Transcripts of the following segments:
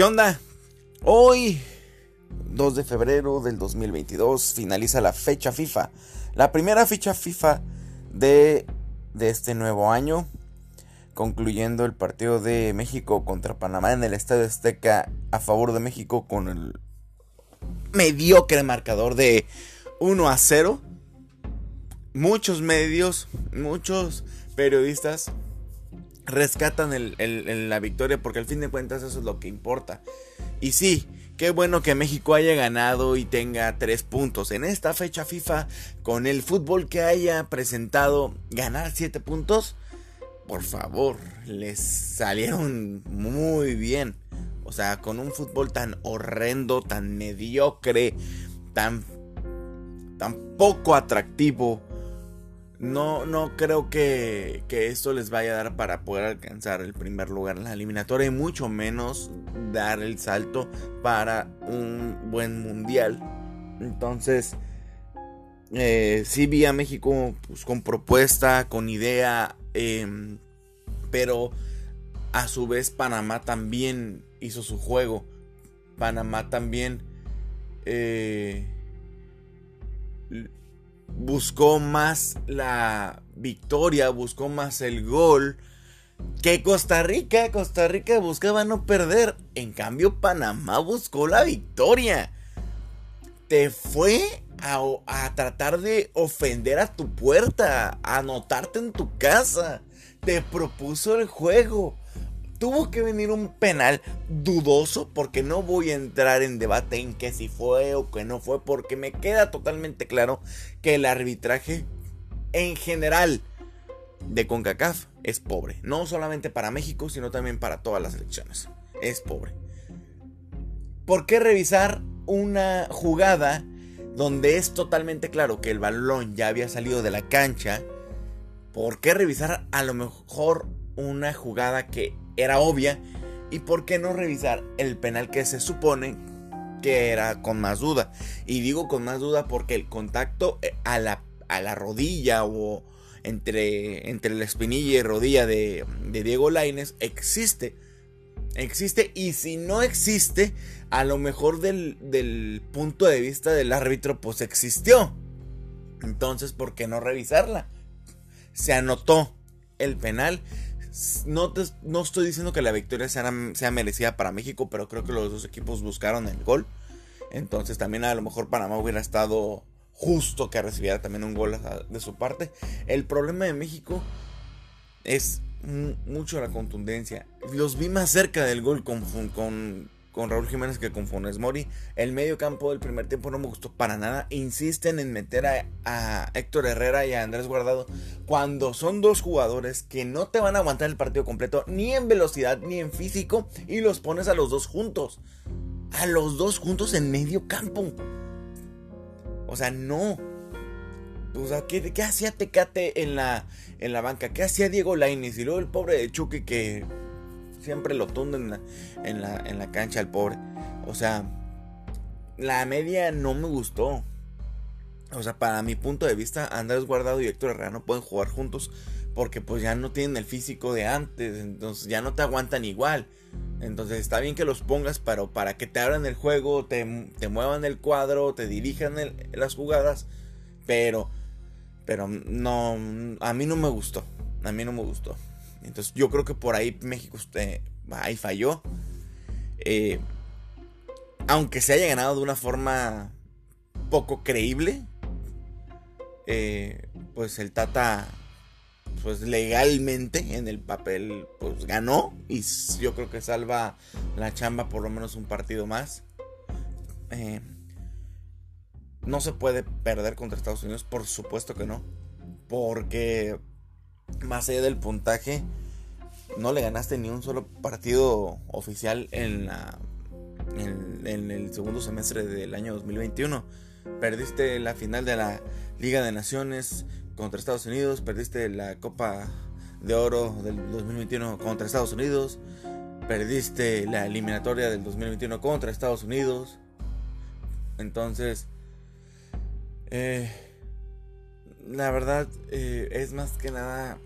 ¿Qué onda? Hoy, 2 de febrero del 2022, finaliza la fecha FIFA. La primera fecha FIFA de, de este nuevo año. Concluyendo el partido de México contra Panamá en el Estadio Azteca a favor de México con el mediocre marcador de 1 a 0. Muchos medios, muchos periodistas rescatan la victoria porque al fin de cuentas eso es lo que importa. Y sí, qué bueno que México haya ganado y tenga tres puntos. En esta fecha FIFA, con el fútbol que haya presentado, ganar siete puntos, por favor, les salieron muy bien. O sea, con un fútbol tan horrendo, tan mediocre, tan, tan poco atractivo no, no creo que, esto les vaya a dar para poder alcanzar el primer lugar en la eliminatoria y mucho menos dar el salto para un buen mundial. Entonces, eh, sí vi a México pues, con propuesta, con idea, em, pero a su vez Panamá también hizo su juego. Panamá también... Eh, buscó más la victoria, buscó más el gol que Costa Rica. Costa Rica buscaba no perder. En cambio, Panamá buscó la victoria. Te fue a, a, tratar de ofender a tu puerta, a anotarte en tu casa. Te propuso el juego tuvo que venir un penal dudoso porque no voy a entrar en debate en que si fue o que no fue porque me queda totalmente claro que el arbitraje en general de CONCACAF es pobre, no solamente para México, sino también para todas las elecciones. Es pobre. ¿Por qué revisar una jugada donde es totalmente claro que el balón ya había salido de la cancha? ¿Por qué revisar a lo mejor una jugada que era obvia. ¿Y por qué no revisar el penal que se supone que era con más duda? Y digo con más duda porque el contacto eh, a la, a la rodilla o entre, entre la espinilla y rodilla de, Diego Laines existe. Existe y si no existe, a lo mejor del, del punto de vista del árbitro, pues existió. Entonces, ¿por qué no revisarla? Se anotó el penal no, no estoy diciendo que la victoria sea, sea merecida para México, pero creo que los dos equipos buscaron el gol. Entonces también a lo mejor Panamá hubiera estado justo que recibiera también un gol de su parte. El problema de México es mucho la contundencia. Los vi más cerca del gol con, con, con Raúl Jiménez que con Funes Mori. El medio campo del primer tiempo no me gustó para nada. Insisten en meter a, Héctor Herrera y a Andrés Guardado cuando son dos jugadores que no te van a aguantar el partido completo ni en velocidad ni en físico y los pones a los dos juntos. A los dos juntos en medio campo. O sea, no. O sea, ¿qué, hacía Tecate en la, en la banca? ¿Qué hacía Diego Lainez? Y luego el pobre de que siempre lo tunden en la, en la, cancha al pobre. O sea, la media no me gustó. O sea, para mi punto de vista, Andrés Guardado y Héctor Herrera no pueden jugar juntos porque pues ya no tienen el físico de antes, entonces ya no te aguantan igual. Entonces está bien que los pongas pero para que te abran el juego, te, muevan el cuadro, te dirijan las jugadas, pero pero no a mí no me gustó, a mí no me gustó. Entonces yo creo que por ahí México usted, ahí falló. Eh, aunque se haya ganado de una forma poco creíble, eh, pues el Tata, pues legalmente en el papel, pues ganó y yo creo que salva la chamba por lo menos un partido más. Eh, no se puede perder contra Estados Unidos, por supuesto que no, porque más allá del puntaje, no le ganaste ni un solo partido oficial en, la, en, el segundo semestre del año 2021. Perdiste la final de la Liga de Naciones contra Estados Unidos, perdiste la Copa de Oro del 2021 contra Estados Unidos, perdiste la eliminatoria del 2021 contra Estados Unidos. Entonces, eh, la verdad eh, es más que nada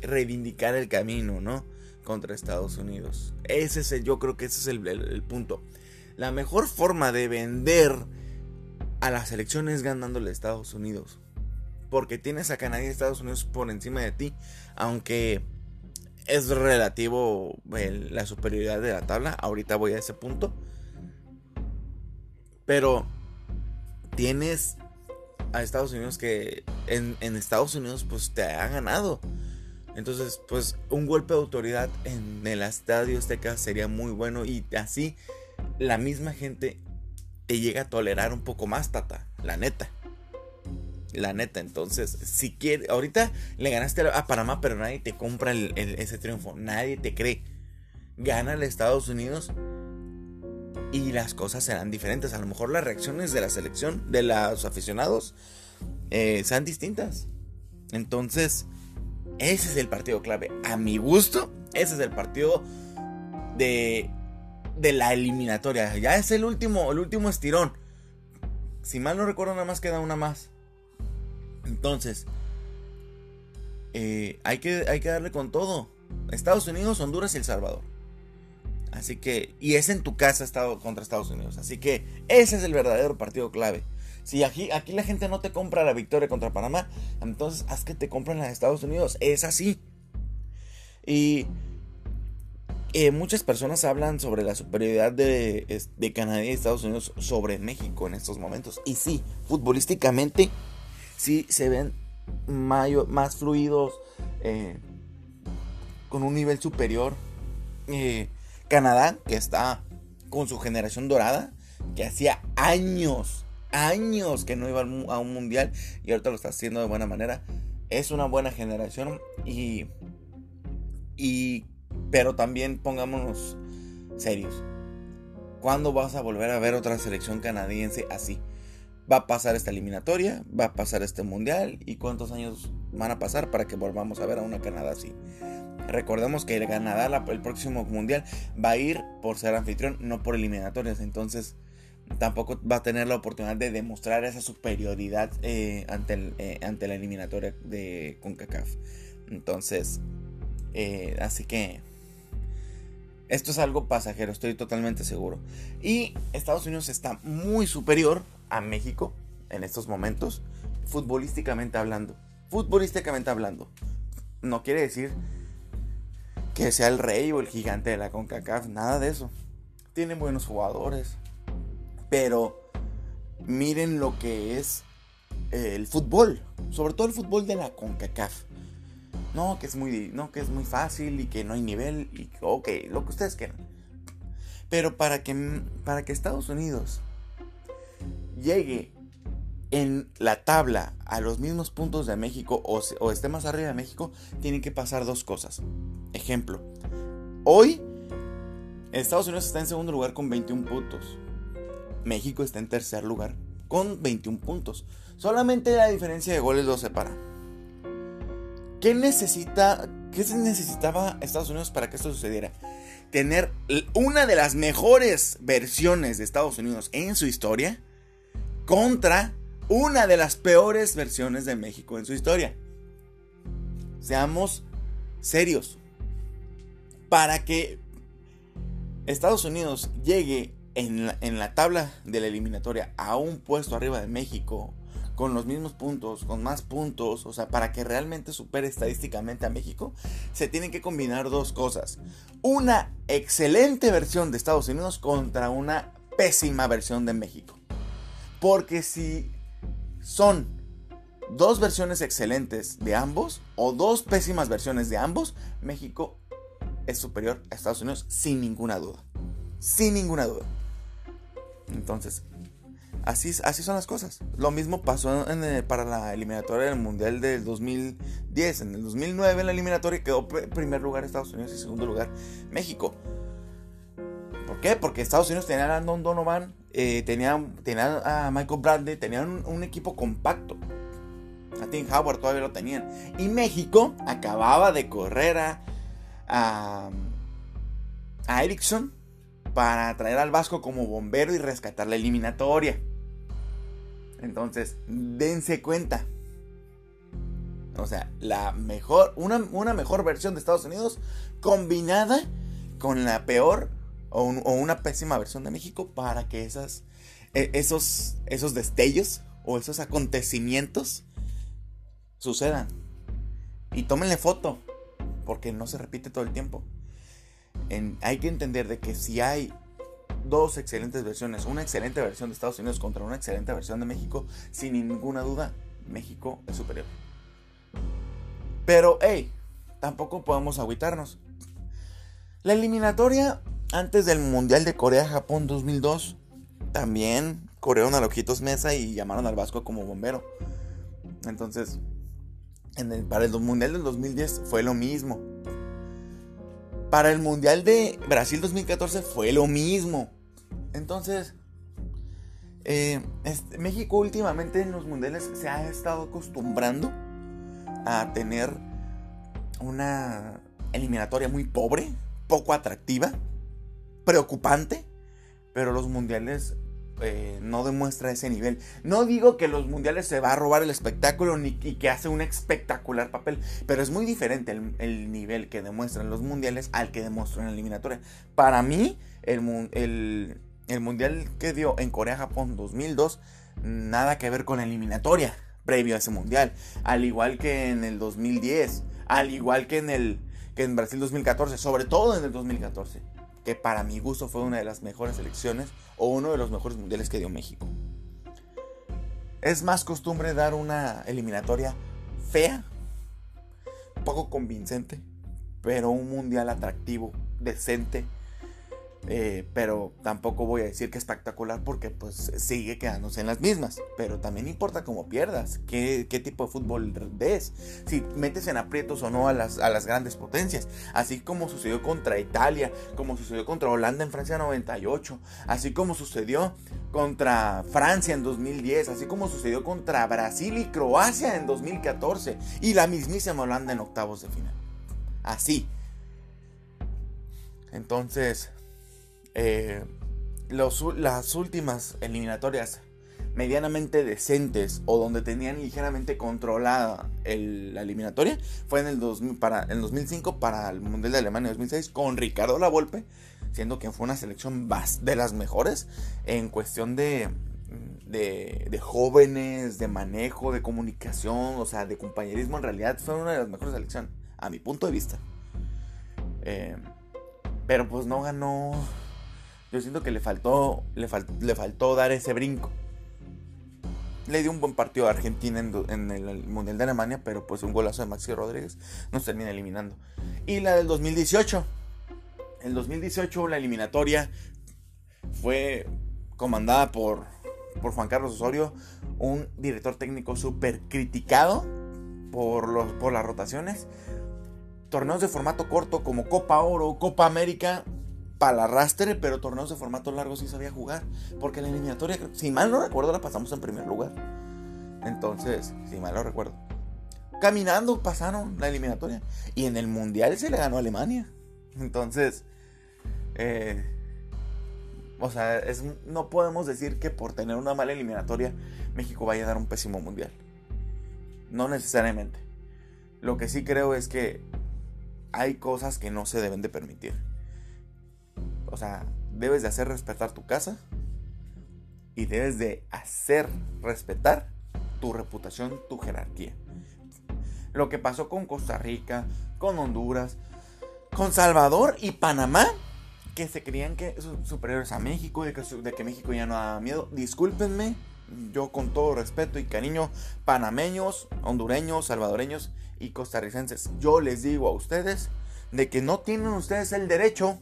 reivindicar el camino, ¿no? contra Estados Unidos. Ese es el, yo creo que ese es el, punto. La mejor forma de vender a las elecciones ganándole a Estados Unidos. Porque tienes a Canadá y Estados Unidos por encima de ti. Aunque es relativo la superioridad de la tabla. Ahorita voy a ese punto. Pero tienes a Estados Unidos que en, Estados Unidos pues te ha ganado. Entonces pues un golpe de autoridad en el estadio Azteca sería muy bueno y así la misma gente te llega a tolerar un poco más, tata. La neta. La neta, entonces, si quieres, ahorita le ganaste a Panamá, pero nadie te compra ese triunfo, nadie te cree. Gana el Estados Unidos y las cosas serán diferentes. A lo mejor las reacciones de la selección, de los aficionados, eh, sean distintas. Entonces, ese es el partido clave. A mi gusto, ese es el partido de, de la eliminatoria. Ya es el último, el último estirón. Si mal no recuerdo, nada más queda una más. Entonces, eh, hay, que, hay que darle con todo. Estados Unidos, Honduras y El Salvador. Así que, y es en tu casa estado contra Estados Unidos. Así que ese es el verdadero partido clave. Si aquí, aquí la gente no te compra la victoria contra Panamá, entonces haz que te compren la de Estados Unidos. Es así. Y eh, muchas personas hablan sobre la superioridad de, Canadá y Estados Unidos sobre México en estos momentos. Y sí, futbolísticamente, sí se ven más fluidos, eh, con un nivel superior. Eh, Canadá, que está con su generación dorada, que hacía años, años que no iba a un mundial y ahorita lo está haciendo de buena manera. Es una buena generación y, y pero también pongámonos serios. ¿Cuándo vas a volver a ver otra selección canadiense así? Va a pasar esta eliminatoria, va a pasar este mundial y cuántos años van a pasar para que volvamos a ver a una Canadá así. Recordemos que el Canadá el próximo mundial va a ir por ser anfitrión, no por eliminatorias. Entonces tampoco va a tener la oportunidad de demostrar esa superioridad eh, ante, eh, ante la eliminatoria de CONCACAF. Entonces, eh, así que esto es algo pasajero, estoy totalmente seguro. Y Estados Unidos está muy superior a México en estos momentos, futbolísticamente hablando. Futbolísticamente hablando. No quiere decir que sea el rey o el gigante de la CONCACAF, nada de eso. Tienen buenos jugadores, pero miren lo que es el fútbol, sobre todo el fútbol de la CONCACAF. No, que es muy, no, que es muy fácil y que no hay nivel y ok, lo que ustedes quieran. Pero para que, para que Estados Unidos llegue en la tabla a los mismos puntos de México o, o, esté más arriba de México, tienen que pasar dos cosas. Ejemplo, hoy Estados Unidos está en segundo lugar con 21 puntos. México está en tercer lugar con 21 puntos. Solamente la diferencia de goles los separa. ¿Qué necesita, qué necesitaba Estados Unidos para que esto sucediera? Tener una de las mejores versiones de Estados Unidos en su historia contra una de las peores versiones de México en su historia. Seamos serios. Para que Estados Unidos llegue en la, tabla de la eliminatoria a un puesto arriba de México, con los mismos puntos, con más puntos, o sea, para que realmente supere estadísticamente a México, se tienen que combinar dos cosas. Una excelente versión de Estados Unidos contra una pésima versión de México. Porque si son dos versiones excelentes de ambos o dos pésimas versiones de ambos, México es superior a Estados Unidos sin ninguna duda. Sin ninguna duda. Entonces, así, así son las cosas. Lo mismo pasó para la eliminatoria del Mundial del 2010. En el 2009 en la eliminatoria quedó primer lugar Estados Unidos y segundo lugar México. ¿Por qué? Porque Estados Unidos tenía a Landon Donovan, eh, tenían, a Michael Bradley, tenían un, equipo compacto. A Tim Howard todavía lo tenían. Y México acababa de correr a, a, Erickson para traer al Vasco como bombero y rescatar la eliminatoria. Entonces, dense cuenta. O sea, la mejor, una, una mejor versión de Estados Unidos combinada con la peor o, una pésima versión de México para que esas, e, esos, esos destellos o esos acontecimientos sucedan. Y tómenle foto, porque no se repite todo el tiempo. hay que entender de que si hay dos excelentes versiones, una excelente versión de Estados Unidos contra una excelente versión de México, sin ninguna duda, México es superior. Pero, hey, tampoco podemos agüitarnos. La eliminatoria antes del Mundial de Corea-Japón 2002, también corrieron a Lojitos Mesa y llamaron al Vasco como bombero. Entonces, para el Mundial del 2010 fue lo mismo. Para el Mundial de Brasil 2014 fue lo mismo. Entonces, eh, México últimamente en los mundiales se ha estado acostumbrando a tener una eliminatoria muy pobre, poco atractiva, preocupante, pero los mundiales eh, no demuestra ese nivel. No digo que los mundiales se va a robar el espectáculo ni y que hace un espectacular papel, pero es muy diferente el, nivel que demuestran los mundiales al que demuestran en la eliminatoria. Para mí, el, el mundial que dio en Corea-Japón 2002, nada que ver con la eliminatoria previo a ese mundial. Al igual que en el 2010, al igual que en, el, que en Brasil 2014, sobre todo en el 2014, que para mi gusto fue una de las mejores elecciones o uno de los mejores mundiales que dio México. Es más costumbre dar una eliminatoria fea, poco convincente, pero un mundial atractivo, decente, eh, pero tampoco voy a decir que espectacular porque pues sigue quedándose en las mismas. Pero también importa cómo pierdas, qué, tipo de fútbol ves, si metes en aprietos o no a las, a las grandes potencias. Así como sucedió contra Italia, como sucedió contra Holanda en Francia 98, así como sucedió contra Francia en 2010, así como sucedió contra Brasil y Croacia en 2014 y la mismísima Holanda en octavos de final. Así. Entonces, eh, las últimas eliminatorias medianamente decentes o donde tenían ligeramente controlada la eliminatoria fue en el, 2000, para, el 2005 para el Mundial de Alemania 2006 con Ricardo Lavolpe, siendo que fue una selección de las mejores en cuestión de, de, jóvenes, de manejo, de comunicación, o sea, de compañerismo. En realidad fue una de las mejores selecciones, a mi punto de vista. Eh, pero pues no ganó yo siento que le faltó, le, le faltó dar ese brinco. Le dio un buen partido a Argentina en, el Mundial de Alemania, pero pues un golazo de Maxi Rodríguez nos termina eliminando. Y la del 2018. El 2018 la eliminatoria fue comandada por, por Juan Carlos Osorio, un director técnico súper criticado por, por las rotaciones. Torneos de formato corto como Copa Oro, Copa América, para la arrastre, pero torneos de formato largo sí sabía jugar. Porque la eliminatoria, si mal no recuerdo, la pasamos en primer lugar. Entonces, si mal no recuerdo. Caminando pasaron la eliminatoria. Y en el mundial se le ganó a Alemania. Entonces, eh, o sea, es, no podemos decir que por tener una mala eliminatoria México vaya a dar un pésimo mundial. No necesariamente. Lo que sí creo es que hay cosas que no se deben de permitir. O sea, debes de hacer respetar tu casa y debes de hacer respetar tu reputación, tu jerarquía. Lo que pasó con Costa Rica, con Honduras, con Salvador y Panamá, que se creían que superiores a México, de que, de que México ya no da miedo. Discúlpenme, yo con todo respeto y cariño, panameños, hondureños, salvadoreños y costarricenses, yo les digo a ustedes de que no tienen ustedes el derecho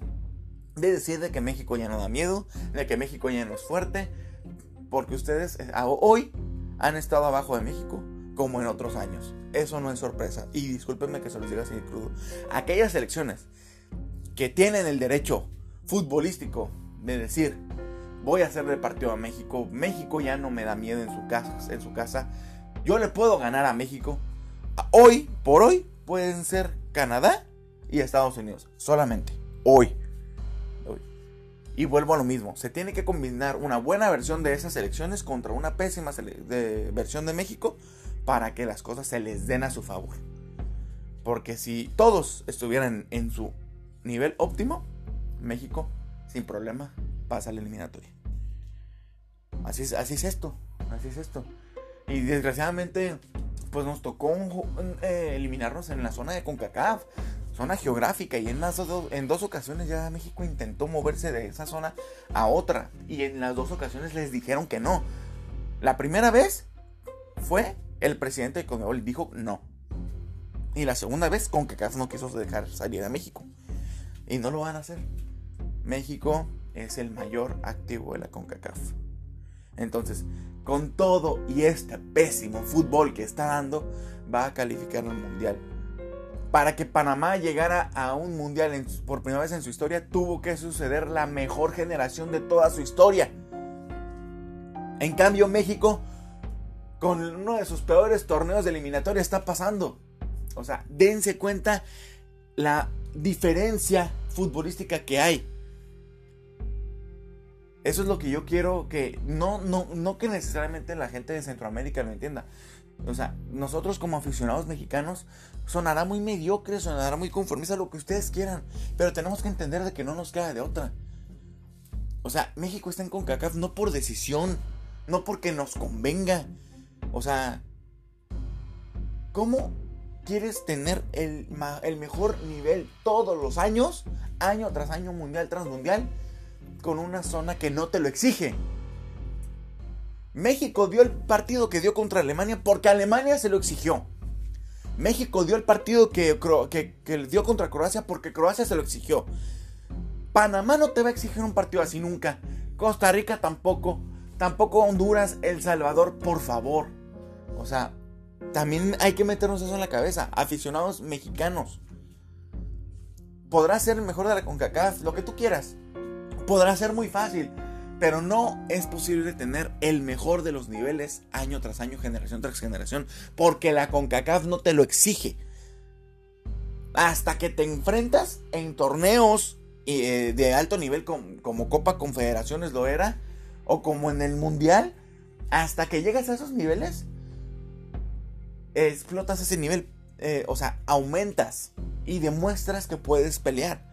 de decir de que México ya no da miedo, de que México ya no es fuerte, porque ustedes eh, hoy han estado abajo de México como en otros años. Eso no es sorpresa. Y discúlpenme que se los diga así crudo. Aquellas selecciones que tienen el derecho futbolístico de decir, voy a hacerle partido a México, México ya no me da miedo en su casa, en su casa, yo le puedo ganar a México. Hoy, por hoy, pueden ser Canadá y Estados Unidos. Solamente. Hoy. Y vuelvo a lo mismo, se tiene que combinar una buena versión de esas elecciones contra una pésima versión de México para que las cosas se les den a su favor. Porque si todos estuvieran en su nivel óptimo, México sin problema pasa a la eliminatoria. Así es, así es esto, así es esto. Y desgraciadamente, pues nos tocó eh, eliminarnos en la zona de CONCACAF, zona geográfica, y en, las dos, en dos ocasiones ya México intentó moverse de esa zona a otra, y en las dos ocasiones les dijeron que no. La primera vez fue el presidente de CONMEBOL dijo no. Y la segunda vez CONCACAF no quiso dejar salir a México. Y no lo van a hacer. México es el mayor activo de la CONCACAF. Entonces, con todo y este pésimo fútbol que está dando, va a calificar al mundial. Para que Panamá llegara a un mundial por primera vez en su historia, tuvo que suceder la mejor generación de toda su historia. En cambio, México, con uno de sus peores torneos de eliminatoria, está pasando. O sea, dense cuenta la diferencia futbolística que hay. Eso es lo que yo quiero que no, no, no que necesariamente la gente de Centroamérica lo entienda. O sea, nosotros como aficionados mexicanos sonará muy mediocre, sonará muy conformista, lo que ustedes quieran. Pero tenemos que entender de que no nos queda de otra. O sea, México está en CONCACAF no por decisión, no porque nos convenga. O sea, ¿cómo quieres tener el, el mejor nivel todos los años, año tras año, mundial tras mundial? con una zona que no te lo exige. México dio el partido que dio contra Alemania porque Alemania se lo exigió. México dio el partido que, que, dio contra Croacia porque Croacia se lo exigió. Panamá no te va a exigir un partido así nunca. Costa Rica tampoco. Tampoco Honduras, El Salvador, por favor. O sea, también hay que meternos eso en la cabeza. Aficionados mexicanos. Podrás ser mejor de la CONCACAF, lo que tú quieras podrá ser muy fácil, pero no es posible tener el mejor de los niveles año tras año, generación tras generación, porque la CONCACAF no te lo exige. Hasta que te enfrentas en torneos eh, de alto nivel como, Copa Confederaciones lo era, o como en el Mundial, hasta que llegas a esos niveles, explotas ese nivel, eh, o sea, aumentas y demuestras que puedes pelear.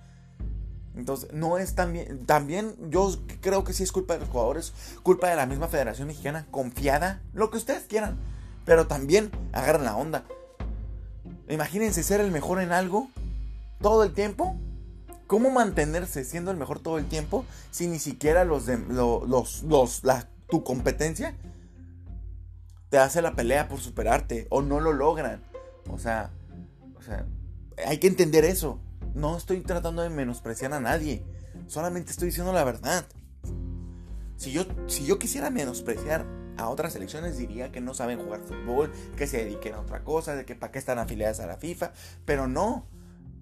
Entonces, no es también. También yo creo que sí es culpa de los jugadores, culpa de la misma Federación Mexicana, confiada, lo que ustedes quieran. Pero también agarran la onda. Imagínense ser el mejor en algo todo el tiempo. ¿Cómo mantenerse siendo el mejor todo el tiempo si ni siquiera los de los, los, la, tu competencia te hace la pelea por superarte o no lo logran? O sea, o sea, hay que entender eso. No estoy tratando de menospreciar a nadie. Solamente estoy diciendo la verdad. Si yo, si yo quisiera menospreciar a otras selecciones, diría que no saben jugar fútbol, que se dediquen a otra cosa, de que para qué están afiliadas a la FIFA. Pero no.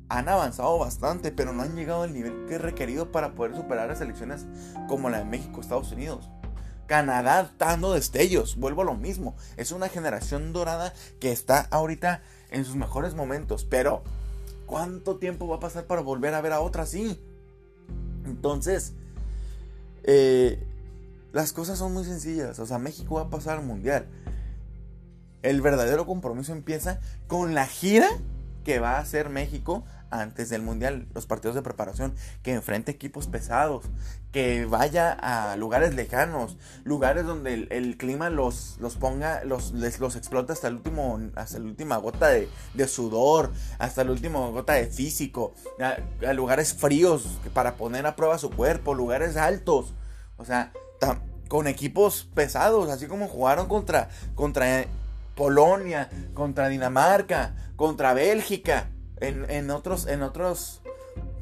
Han avanzado bastante, pero no han llegado al nivel que es requerido para poder superar a selecciones como la de México, Estados Unidos. Canadá dando destellos, vuelvo a lo mismo. Es una generación dorada que está ahorita en sus mejores momentos, pero ¿Cuánto tiempo va a pasar para volver a ver a otra así? Entonces, eh, las cosas son muy sencillas. O sea, México va a pasar al mundial. El verdadero compromiso empieza con la gira que va a hacer México antes del Mundial, los partidos de preparación, que enfrente equipos pesados, que vaya a lugares lejanos, lugares donde el, clima los, los ponga, los, les, los explota hasta el último, hasta la última gota de, sudor, hasta la última gota de físico, a, lugares fríos para poner a prueba su cuerpo, lugares altos, o sea, con equipos pesados, así como jugaron contra, contra Polonia, contra Dinamarca, contra Bélgica en, otros, en otros,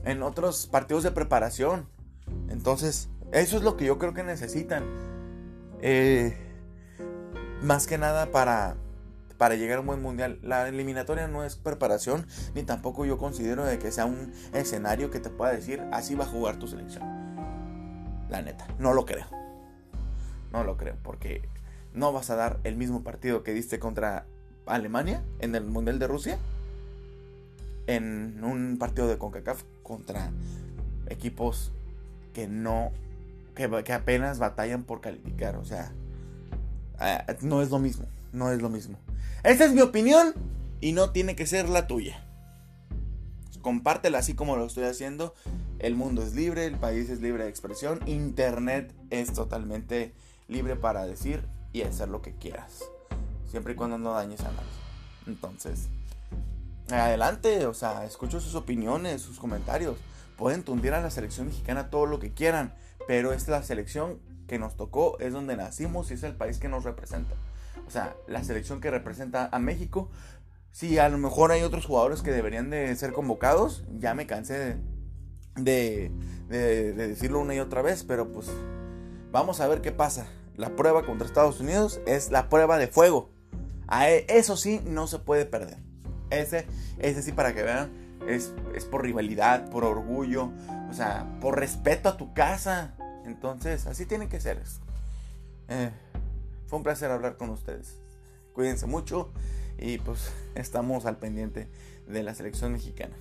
en otros partidos de preparación. Entonces, eso es lo que yo creo que necesitan. Eh, más que nada para, para llegar a un buen mundial. La eliminatoria no es preparación, ni tampoco yo considero de que sea un escenario que te pueda decir así va a jugar tu selección. La neta, no lo creo. No lo creo, porque no vas a dar el mismo partido que diste contra Alemania en el Mundial de Rusia en un partido de CONCACAF contra equipos que no, que, apenas batallan por calificar. O sea, ah, no es lo mismo, no es lo mismo. Esa es mi opinión y no tiene que ser la tuya. Compártela así como lo estoy haciendo. El mundo es libre, el país es libre de expresión, Internet es totalmente libre para decir y hacer lo que quieras. Siempre y cuando no dañes a nadie. Entonces, adelante, o sea, escucho sus opiniones, sus comentarios. Pueden tundir a la selección mexicana todo lo que quieran, pero es la selección que nos tocó, es donde nacimos y es el país que nos representa. O sea, la selección que representa a México. Sí, a lo mejor hay otros jugadores que deberían de ser convocados. Ya me cansé de, de, decirlo una y otra vez, pero pues vamos a ver qué pasa. La prueba contra Estados Unidos es la prueba de fuego. E, eso sí no se puede perder. Ese, ese sí para que vean, es, es por rivalidad, por orgullo, o sea, por respeto a tu casa. Entonces, así tiene que ser. Eh, fue un placer hablar con ustedes. Cuídense mucho y pues estamos al pendiente de la selección mexicana.